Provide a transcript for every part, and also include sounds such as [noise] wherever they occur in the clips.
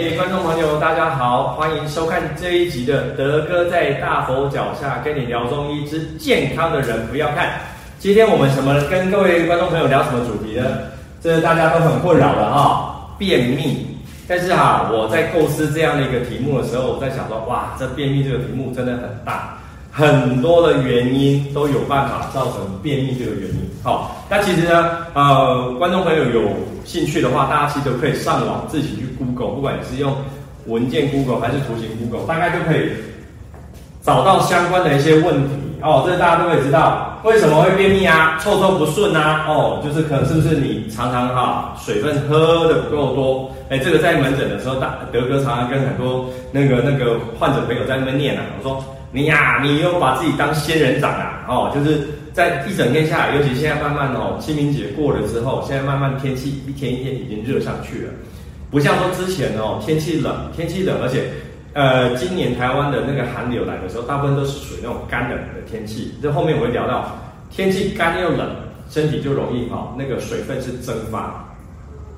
各位观众朋友，大家好，欢迎收看这一集的德哥在大佛脚下跟你聊中医之健康的人不要看。今天我们什么跟各位观众朋友聊什么主题呢？这是大家都很困扰的哈，便秘。但是哈，我在构思这样的一个题目的时候，我在想说，哇，这便秘这个题目真的很大。很多的原因都有办法造成便秘这个原因。好，那其实呢，呃，观众朋友有兴趣的话，大家其实都可以上网自己去 Google，不管你是用文件 Google 还是图形 Google，大概就可以找到相关的一些问题。哦，这大家都可以知道为什么会便秘啊，臭臭不顺啊。哦，就是可能是不是你常常哈水分喝的不够多？哎，这个在门诊的时候，大德哥常常跟很多那个那个患者朋友在那边念啊，我说。你呀、你又把自己当仙人掌啊！哦，就是在一整天下来，尤其现在慢慢哦，清明节过了之后，现在慢慢天气一天一天已经热上去了，不像说之前哦，天气冷，天气冷，而且呃，今年台湾的那个寒流来的时候，大部分都是属于那种干冷的天气。这后面我会聊到，天气干又冷，身体就容易哦，那个水分是蒸发。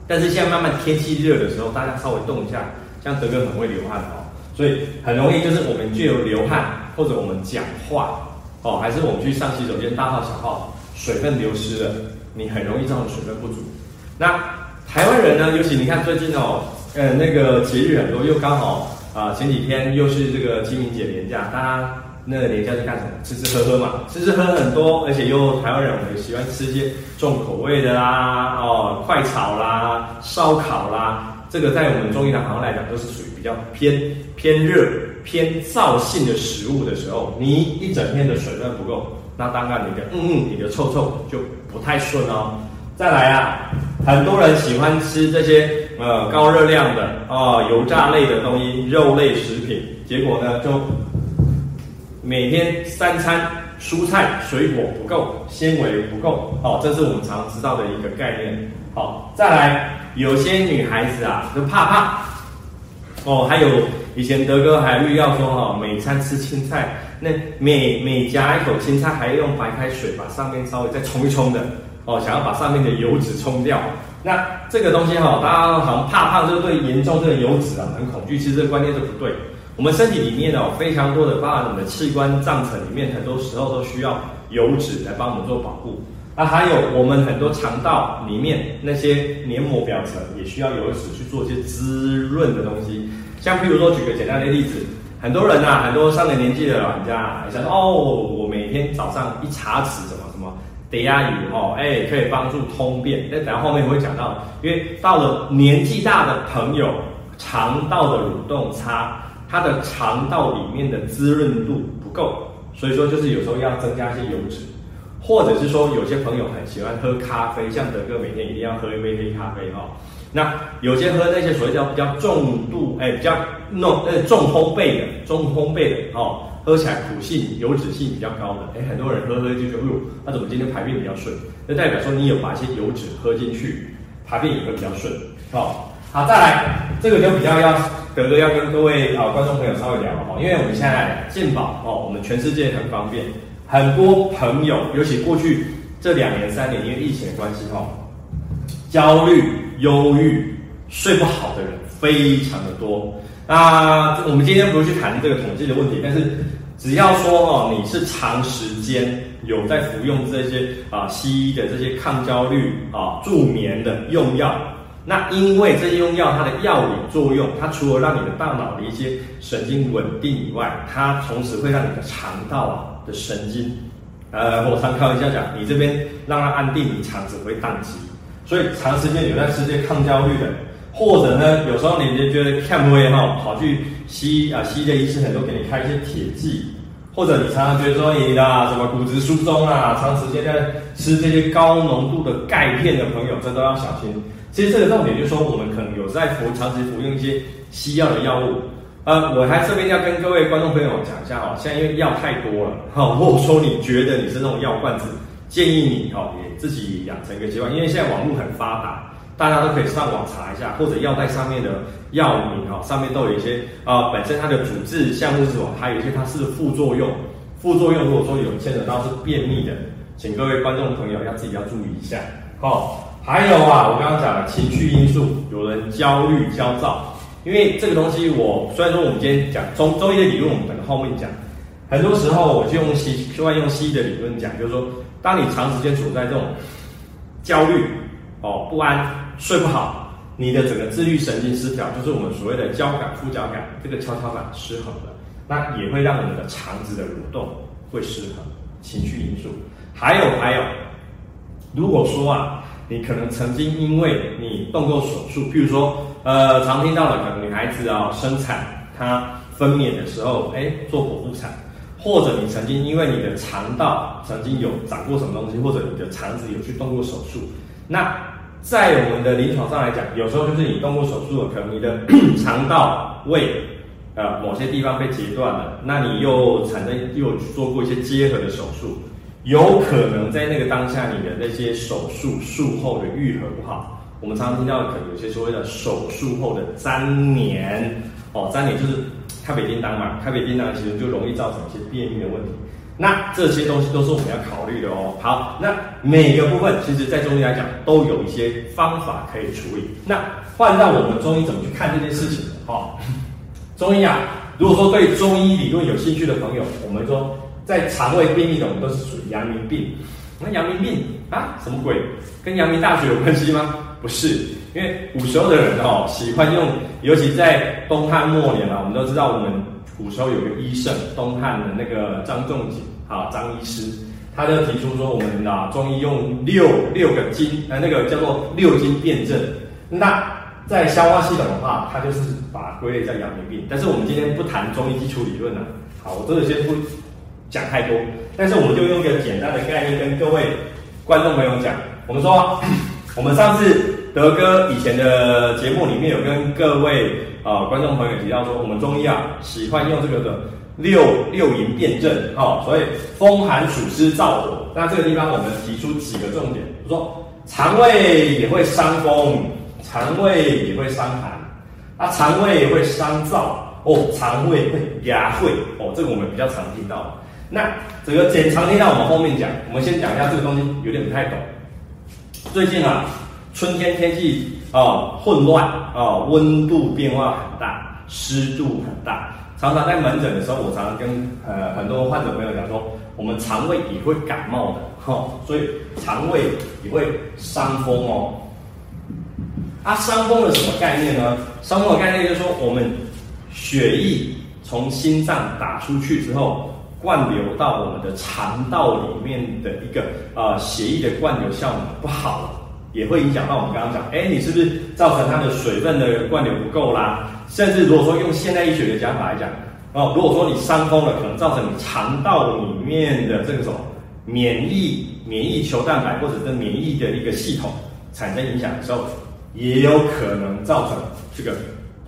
但是现在慢慢天气热的时候，大家稍微动一下，像德哥很会流汗哦。所以很容易就是我们就有流汗，或者我们讲话，哦，还是我们去上洗手间大号小号，水分流失了，你很容易造成水分不足。那台湾人呢，尤其你看最近哦，呃，那个节日很多，又刚好啊前几天又是这个清明节年假，大家那个连假是干什么？吃吃喝喝嘛，吃吃喝很多，而且又台湾人我们喜欢吃一些重口味的啦，哦，快炒啦，烧烤啦。这个在我们中医的行来讲，都是属于比较偏偏热、偏燥性的食物的时候，你一整天的水分不够，那当然你的嗯嗯，你的臭臭就不太顺哦。再来啊，很多人喜欢吃这些呃高热量的哦、油炸类的东西、肉类食品，结果呢就每天三餐蔬菜水果不够，纤维不够，哦，这是我们常知道的一个概念。好，再来。有些女孩子啊，就怕胖哦。还有以前德哥还预料说哈，每餐吃青菜，那每每夹一口青菜，还要用白开水把上面稍微再冲一冲的哦，想要把上面的油脂冲掉。那这个东西哈，大家好像怕胖，就对严重这个油脂啊很恐惧。其实这个观念是不对。我们身体里面哦，非常多的，包含我们的器官脏层里面，很多时候都需要油脂来帮我们做保护。那、还有我们很多肠道里面那些黏膜表层也需要油脂去做一些滋润的东西，像譬如说举个简单的例子，很多人啊，很多上了年纪的老人家，想说哦，我每天早上一茶匙什么什么低压鱼哦，哎，可以帮助通便。那等下后面会讲到，因为到了年纪大的朋友，肠道的蠕动差，他的肠道里面的滋润度不够，所以说就是有时候要增加一些油脂。或者是说，有些朋友很喜欢喝咖啡，像德哥每天一定要喝一杯黑咖啡哈。那有些喝那些所谓叫比较重度，哎，比较弄呃重烘焙的、重烘焙的哦，喝起来苦性、油脂性比较高的，哎，很多人喝喝就觉得，哎呦，那怎么今天排便比较顺？那代表说你有把一些油脂喝进去，排便也会比较顺。好，好，再来，这个就比较要德哥要跟各位啊观众朋友稍微聊了哈，因为我们现在健保哦，我们全世界很方便。很多朋友，尤其过去这两年、三年，因为疫情的关系，哈，焦虑、忧郁、睡不好的人非常的多。那我们今天不是去谈这个统计的问题，但是只要说哦，你是长时间有在服用这些啊西医的这些抗焦虑啊助眠的用药。那因为这些用药，它的药理作用，它除了让你的大脑的一些神经稳定以外，它同时会让你的肠道啊的神经，呃，我常开玩笑讲，你这边让它安定，你肠子会宕机。所以长时间有在吃这些抗焦虑的，或者呢，有时候你就觉得看不会哈，跑去西医啊，西医的医生很多给你开一些铁剂，或者你常常觉得说你的什么骨质疏松啊，长时间在吃这些高浓度的钙片的朋友，这都要小心。其实这个重点就是说，我们可能有在服长期服用一些西药的药物。呃，我还这边要跟各位观众朋友讲一下哦，现在因为药太多了，哈，如果说你觉得你是那种药罐子，建议你哦也自己养成一个习惯，因为现在网络很发达，大家都可以上网查一下，或者药袋上面的药名哈，上面都有一些啊、本身它的主治项目是什么，还有一些它是副作用，副作用如果说有牵扯到是便秘的，请各位观众朋友要自己要注意一下，好。还有啊，我刚刚讲的情绪因素，有人焦虑、焦躁，因为这个东西我虽然说我们今天讲中中医的理论，我们等后面讲。很多时候我就用西，就爱用西医的理论讲，就是说，当你长时间处在这种焦虑、哦不安、睡不好，你的整个自律神经失调，就是我们所谓的交感副交感这个跷跷板失衡了，那也会让我们的肠子的蠕动会失衡，情绪因素。还有还有，如果说啊，你可能曾经因为你动过手术，譬如说，呃，常听到的可能女孩子啊生产，她分娩的时候，哎，做剖腹产。或者你曾经因为你的肠道曾经有长过什么东西，或者你的肠子有去动过手术，那在我们的临床上来讲，有时候就是你动过手术了，可能你的 [clears throat] 肠道胃呃某些地方被截断了，那你又产生又做过一些结合的手术，有可能在那个当下你的那些手术术后的愈合不好，我们常常听到的可能有些所谓的手术后的粘连哦，粘连就是。咖啡叮当嘛，咖啡叮当其实就容易造成一些便秘的问题。那这些东西都是我们要考虑的哦。好，那每个部分其实，在中医来讲，都有一些方法可以处理。那换到我们中医怎么去看这件事情？哈，中医啊，如果说对中医理论有兴趣的朋友，我们说在肠胃便秘的，我们都是属于阳明病。那阳明病啊，什么鬼？跟阳明大学有关系吗？不是。因为古时候的人哦，喜欢用，尤其在东汉末年啊，我们都知道，我们古时候有个医圣，东汉的那个张仲景啊，张医师，他就提出说，我们啊中医用六六个经，呃，那个叫做六经辨证。那在消化系统的话，它就是把归类在阳明病。但是我们今天不谈中医基础理论了，好，我真的先不讲太多，但是我们就用一个简单的概念跟各位观众朋友讲，我们说，[coughs] 我们上次。德哥以前的节目里面有跟各位啊、呃、观众朋友提到说，我们中医啊喜欢用这个的六六淫辨证，哈、哦，所以风寒暑湿燥火。那这个地方我们提出几个重点，说肠胃也会伤风，肠胃也会伤寒，啊，肠胃也会伤燥，哦，肠胃会压秽，哦，这个我们比较常听到。那这个简常听到我们后面讲，我们先讲一下这个东西有点不太懂。最近啊。春天天气啊、混乱啊、温度变化很大，湿度很大。常常在门诊的时候，我常常跟呃很多患者朋友讲说，我们肠胃也会感冒的哈、哦，所以肠胃也会伤风哦。啊，伤风的什么概念呢？伤风的概念就是说，我们血液从心脏打出去之后，灌流到我们的肠道里面的一个呃血液的灌流效果不好。也会影响到我们刚刚讲，哎，你是不是造成它的水分的灌流不够啦？甚至如果说用现代医学的讲法来讲，哦，如果说你伤风了，可能造成你肠道里面的这个什么免疫免疫球蛋白或者是免疫的一个系统产生影响的时候，也有可能造成这个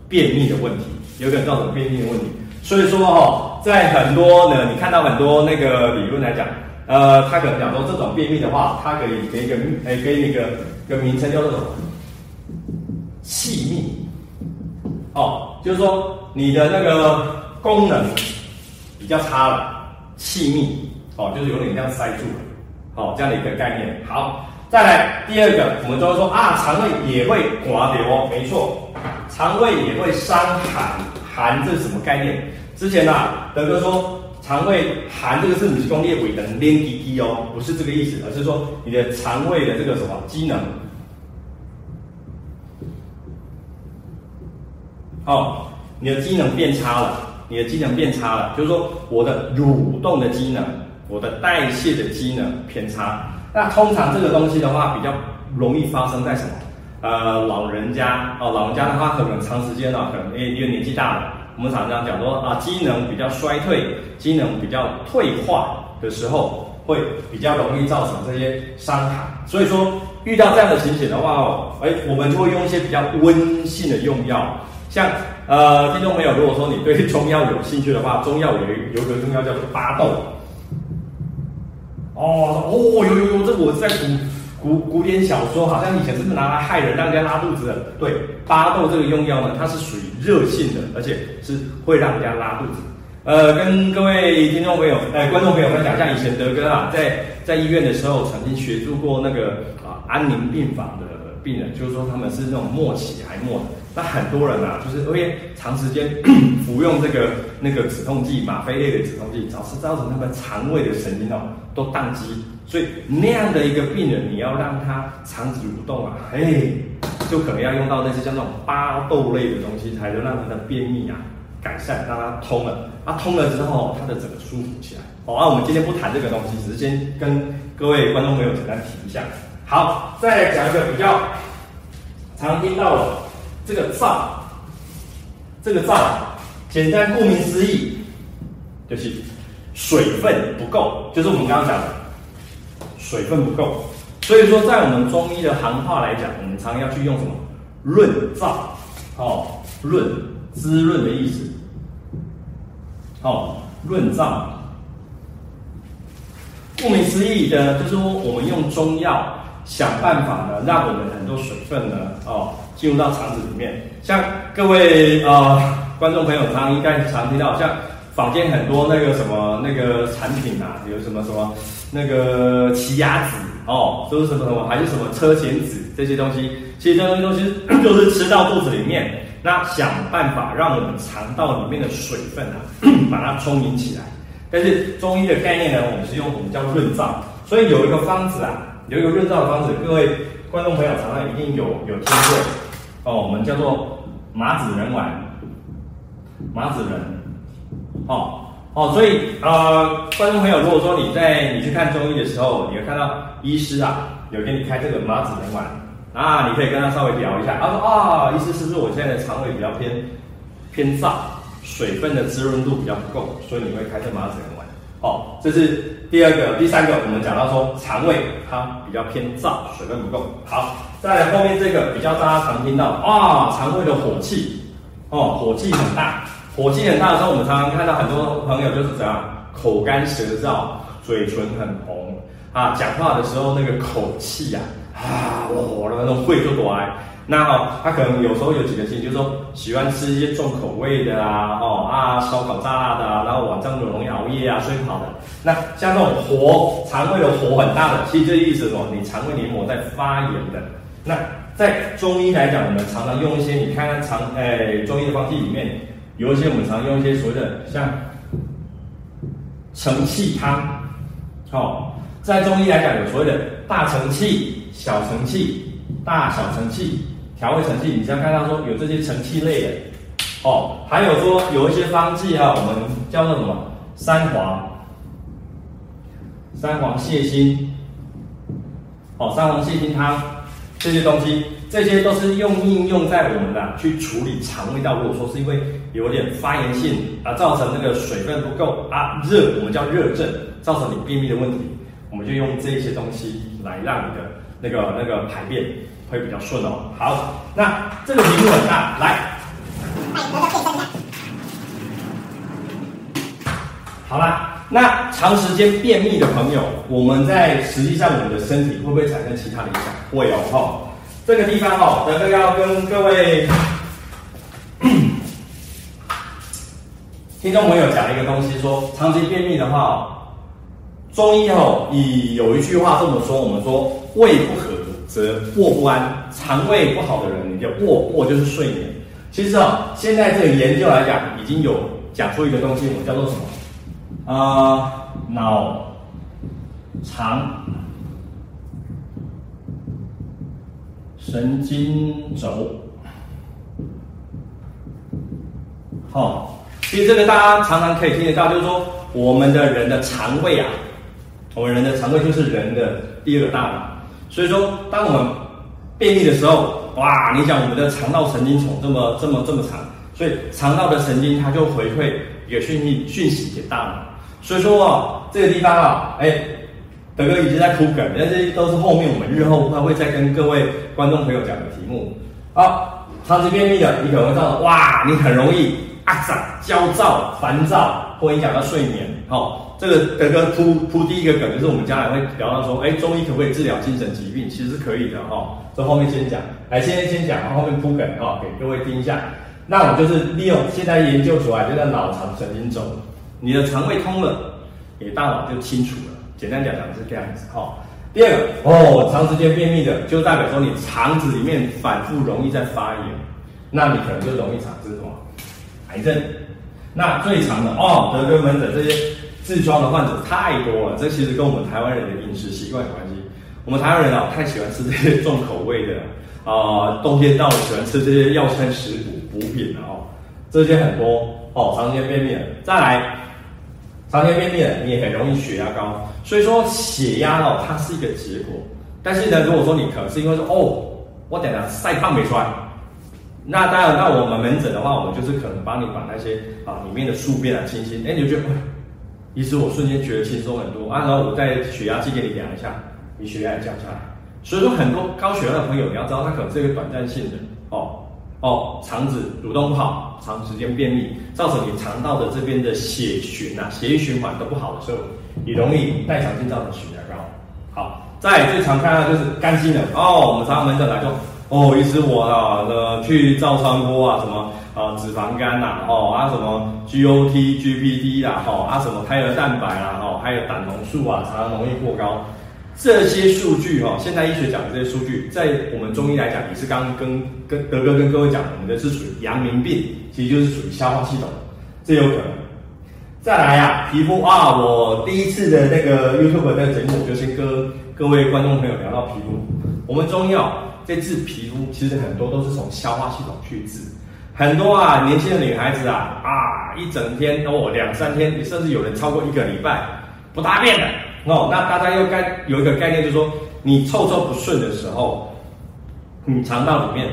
便秘的问题，有可能造成便秘的问题。所以说哦，在很多呢，你看到很多那个理论来讲。呃，他可能讲说这种便秘的话，它可以给一个，哎，给你一个个名称叫做什么？气密。哦，就是说你的那个功能比较差了，气密。哦，就是有点这样塞住了。好，这样的一个概念。好，再来第二个，我们就会说啊，肠胃也会刮流哦，没错，肠胃也会伤寒。寒这是什么概念？之前啊，德哥说。肠胃寒，这个是你是工业胃的黏滴滴哦，不是这个意思，而是说你的肠胃的这个什么机能，哦，你的机能变差了，你的机能变差了，就是说我的蠕动的机能，我的代谢的机能偏差。那通常这个东西的话，比较容易发生在什么？呃，老人家哦，老人家的话，可能长时间呢，可能诶因为年纪大了。我们常常讲说啊，机能比较衰退、机能比较退化的时候，会比较容易造成这些伤寒。所以说，遇到这样的情形的话哦，哎，我们就会用一些比较温性的用药。像呃，听众朋友，如果说你对中药有兴趣的话，中药有有个中药叫做巴豆。哦哦，有有有，这个我在读。古古典小说好像以前是不是拿来害人，让人家拉肚子的？对，巴豆这个用药呢，它是属于热性的，而且是会让人家拉肚子。呃，跟各位听众朋友、呃观众朋友们讲一下，以前德哥啊，在在医院的时候，曾经协助过那个啊安宁病房的病人，就是说他们是那种末期还末的。那很多人啊，就是因为长时间 [coughs] 服用这个那个止痛剂，吗啡类的止痛剂，导致造成他们肠胃的神经哦都宕机。所以那样的一个病人，你要让他肠子蠕动啊，嘿，就可能要用到那些像那种巴豆类的东西，才能让他的便秘啊改善，让他通了。啊，通了之后，他的整个舒服起来。好，啊，我们今天不谈这个东西，只是先跟各位观众朋友简单提一下。好，再来讲一个比较常听到的这个燥，这个燥，简单顾名思义，就是水分不够，就是我们刚刚讲的水分不够。所以说，在我们中医的行话来讲，我们常要去用什么润燥，哦，润滋润的意思，哦，润燥。顾名思义的，就是说我们用中药。想办法呢，让我们很多水分呢，哦，进入到肠子里面。像各位啊、呃，观众朋友，常应该常听到，像坊间很多那个什么那个产品啊，有什么什么那个奇亚籽哦，都是什么什么，还是什么车前子这些东西。其实这些东西 [coughs] 就是吃到肚子里面，那想办法让我们肠道里面的水分啊，[coughs] 把它充盈起来。但是中医的概念呢，我们是用我们叫润燥，所以有一个方子啊。有一个润燥的方子，各位观众朋友常常一定有有听过哦，我们叫做麻子仁丸，麻子仁，哦哦，所以呃，观众朋友，如果说你在你去看中医的时候，你会看到医师啊有给你开这个麻子仁丸啊，你可以跟他稍微聊一下，他说啊，医师是不是我现在的肠胃比较偏偏燥，水分的滋润度比较不够，所以你会开这麻子仁丸？哦，这是。第二个、第三个，我们讲到说肠胃它比较偏燥，水分不够。好，再来后面这个比较大家常听到啊，肠胃的火气哦，火气很大，火气很大的时候，我们常常看到很多朋友就是怎样，口干舌燥，嘴唇很红啊，讲话的时候那个口气呀啊，我的那种会就多来。那哦，他可能有时候有几个心，就是说喜欢吃一些重口味的啊，哦啊，烧烤炸辣的啊，然后晚上就容易熬夜啊，睡不好的。那像这种火，肠胃的火很大的，其实这意思是什么？你肠胃黏膜在发炎的。那在中医来讲，我们常常用一些，你看看肠，哎，中医的方剂里面有一些，我们常用一些所谓的像承气汤。哦，在中医来讲，有所谓的大承气、小承气、大小承气。调味承气，你像看到说有这些承气类的，哦，还有说有一些方剂啊，我们叫做什么三黄、三黄泻心，哦，三黄泻心汤这些东西，这些都是用应用在我们的去处理肠胃道。如果说是因为有点发炎性啊，造成那个水分不够啊，热，我们叫热症，造成你便秘的问题，我们就用这些东西来让你的那个那个排便。会比较顺哦。好，那这个题目很大，来，好啦，那长时间便秘的朋友，我们在实际上我们的身体会不会产生其他的影响？会哦，哈。这个地方哦，德哥要跟各位 [coughs] 听众朋友讲一个东西，说长期便秘的话，中医哦，以有一句话这么说，我们说胃不和。则卧不安，肠胃不好的人，你就卧卧就是睡眠。其实啊，现在这个研究来讲，已经有讲出一个东西，我叫做什么？啊、脑肠神经轴。好、哦，其实这个大家常常可以听得到，就是说我们的人的肠胃啊，我们人的肠胃就是人的第二个大脑。所以说，当我们便秘的时候，哇，你想我们的肠道神经丛这么这么这么长，所以肠道的神经它就回馈一个讯息讯息给大脑。所以说啊，这个地方啊，哎，德哥已经在铺梗，但是都是后面我们日后会会再跟各位观众朋友讲的题目。好，长期便秘的，你可能会造成哇，你很容易啊，焦躁、烦躁，会影响到睡眠，好。这个德哥铺铺第一个梗，就是我们将来会聊到说，哎，中医可不可以治疗精神疾病？其实是可以的哈、哦。这后面先讲，来，先先讲，然后后面铺梗哈、哦，给各位听一下。那我就是利用现在研究出来，就在脑肠神经中。你的肠胃通了，你大脑就清楚了。简单讲讲是这样子哈、哦。第二个哦，长时间便秘的，就代表说你肠子里面反复容易在发炎，那你可能就容易产生什么癌症。那最长的哦，德哥门诊这些痔疮的患者太多了，这其实跟我们台湾人的饮食习惯有关系。我们台湾人啊，太喜欢吃这些重口味的啊、冬天到了喜欢吃这些药餐食补补品的哦，这些很多哦，长时间便秘，再来。长天便秘，你也很容易血压高，所以说血压哦，它是一个结果。但是呢，如果说你可能是因为说哦，我等下晒胖没穿，那当然，那我们门诊的话，我们就是可能帮你把那些啊里面的宿便啊清清，哎，你就觉得，医师我瞬间觉得轻松很多，啊，然后我在血压计给你量一下，你血压也降下来。所以说很多高血压的朋友，你要知道他可能是一个短暂性的哦。哦，肠子蠕动不好，长时间便秘，造成你肠道的这边的血循啊，血液循环都不好的时候，你容易代偿性造成血压高。好，再最常看到就是肝机能哦，我们常常门诊来说，哦，医师我啊，呃，去照超波啊，什么啊脂肪肝呐、啊，哦啊什么 GOT、GPT 啦，哦啊什么胎儿蛋白啦，哦还有胆红素啊，常常容易过高。这些数据哈，现代医学讲的这些数据，在我们中医来讲，也是刚跟跟德哥跟各位讲，我们的是属于阳明病，其实就是属于消化系统，这有可能。再来、啊，皮肤啊，我第一次的那个 YouTube 那个节目，就先跟各位观众朋友聊到皮肤。我们中医哦，在治皮肤，其实很多都是从消化系统去治。很多啊，年轻的女孩子啊，啊，一整天哦，两三天，甚至有人超过一个礼拜不大便的。哦，那大家又该有一个概念，就是说，你臭臭不顺的时候，你肠道里面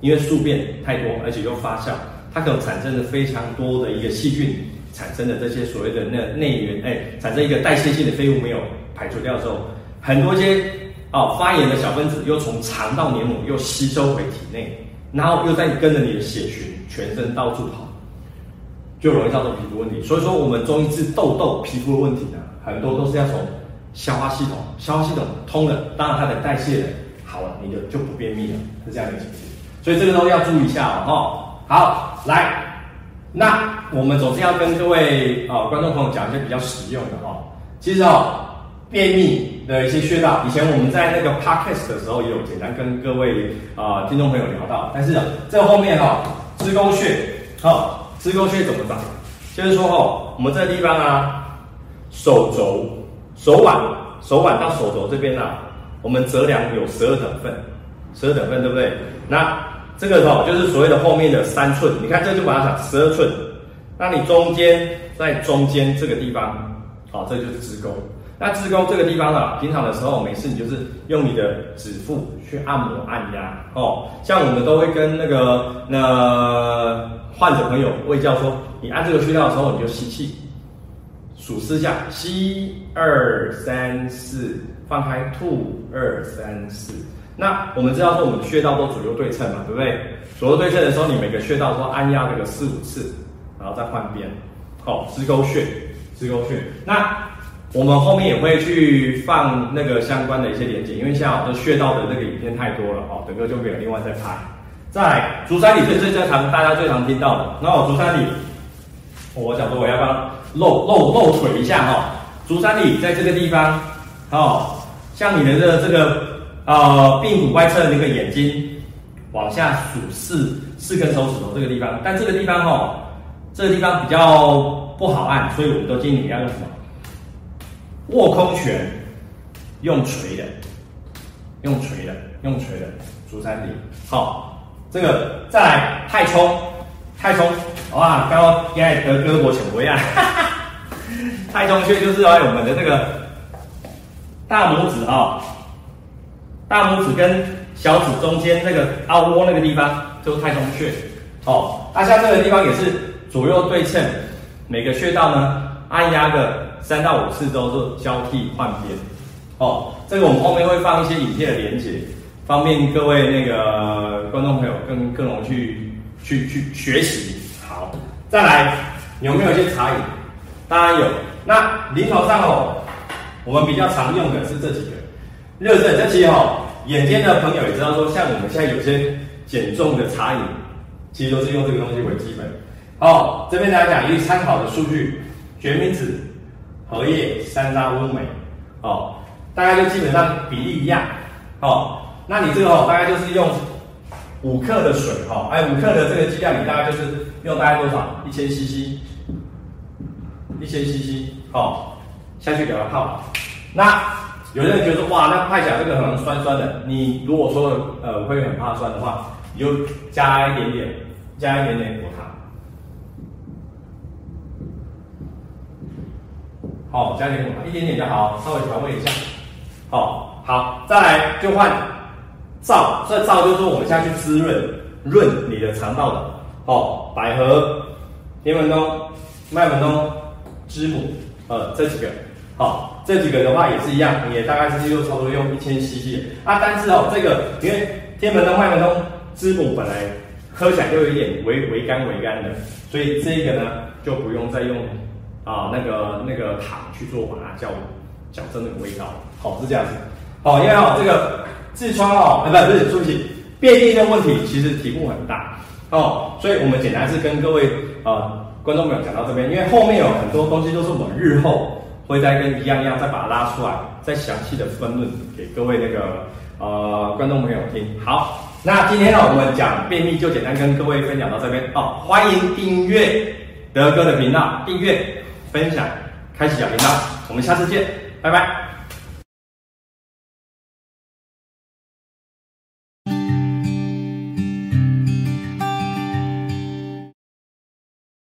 因为宿便太多，而且又发酵，它可能产生了非常多的一个细菌产生的这些所谓的那内源，哎，产生一个代谢性的废物没有排除掉之后，很多些哦发炎的小分子又从肠道黏膜又吸收回体内，然后又在跟着你的血循全身到处跑，就容易造成皮肤问题。所以说，我们中医治痘痘皮肤的问题呢。很多都是要从消化系统，消化系统通了，当然它的代谢好了，你就就不便秘了，是这样的情形。所以这个都要注意一下哦。好，来，那我们总是要跟各位啊、观众朋友讲一些比较实用的哦。其实哦，便秘的一些穴道，以前我们在那个 podcast 的时候也有简单跟各位啊、听众朋友聊到，但是，这后面哦，支沟穴，好、哦，支沟穴怎么长？就是说哦，我们这个地方啊。手肘、手腕、手腕到手肘这边啊，我们折量有十二等份，十二等份对不对？那这个哦，就是所谓的后面的三寸，你看这就把它想十二寸。那你中间在中间这个地方，好，这就是支沟。那支沟这个地方啊，平常的时候没事，你就是用你的指腹去按摩按压哦。像我们都会跟那个那患者朋友会教说，你按这个穴道的时候，你就吸气。数四下，吸二三四，放开吐二三四。那我们知道说，我们的穴道都左右对称嘛，对不对？左右对称的时候，你每个穴道都按压这个四五次，然后再换边。好、哦，支沟穴，支沟穴。那我们后面也会去放那个相关的一些连接，因为像这穴道的那个影片太多了哦，德哥就没有另外再拍。再来，足三里最最最常大家最常听到的，那我足三里，我想说我要不要。露露露腿一下哈、哦，足三里在这个地方，哦，像你的这这个呃髌骨外侧那个眼睛，往下数四四根手指头这个地方，但这个地方哦，这个地方比较不好按，所以我们都建议你要用什么？握空拳，用锤的，用锤的，用锤的，足三里。好、这个再来太冲，太冲。哇，刚刚应该得胳膊前回啊！太冲穴就是在我们的这个大拇指啊、哦，大拇指跟小指中间那个凹窝那个地方就是太冲穴哦。那像这个地方也是左右对称，每个穴道呢按压个三到五次都是交替换边哦。这个我们后面会放一些影片的连结，方便各位那个观众朋友更更容易去去去学习。好再来，有没有一些茶饮？当然有。那临床上哦，我们比较常用的是这几个。热症这些哦，眼尖的朋友也知道说，像我们现在有些减重的茶饮，其实都是用这个东西为基本。哦，这边来讲一个参考的数据：决明子、荷叶、山楂、乌梅。哦，大概就基本上比例一样，哦，那你这个哦，大概就是用五克的水哈，哎，五克的这个剂量，你大概就是用大概多少？一千 CC，一千 CC，哦，下去给它泡。那有的人觉得哇，那泡起来这个可能酸酸的，你如果说呃会很怕酸的话，你就加一点点，加一点点果糖。好，加点果糖，一点点就好，稍微调味一下。好，好，再来就换皂，这皂就是我们现在去滋润润你的肠道的。哦，百合、天门冬、麦门冬、知母，呃，这几个，好，这几个的话也是一样，也大概是就差不多用一千 CC 啊。但是哦，这个因为天门冬、麦门冬、知母本来喝起来就有一点微微甘微甘的，所以这个呢就不用再用。啊，那个那个糖去做把它叫矫正那个味道，好、哦、是这样子，好、哦，因为哦这个痔疮哦，呃不是，对不起，便秘的问题其实题目很大哦，所以我们简单是跟各位呃观众朋友讲到这边，因为后面有很多东西都是我们日后会再跟一样一样再把它拉出来，再详细的分论给各位那个呃观众朋友听。好，那今天呢我们讲便秘就简单跟各位分享到这边哦，欢迎订阅德哥的频道，订阅。分享，开启小铃铛，我们下次见，拜拜。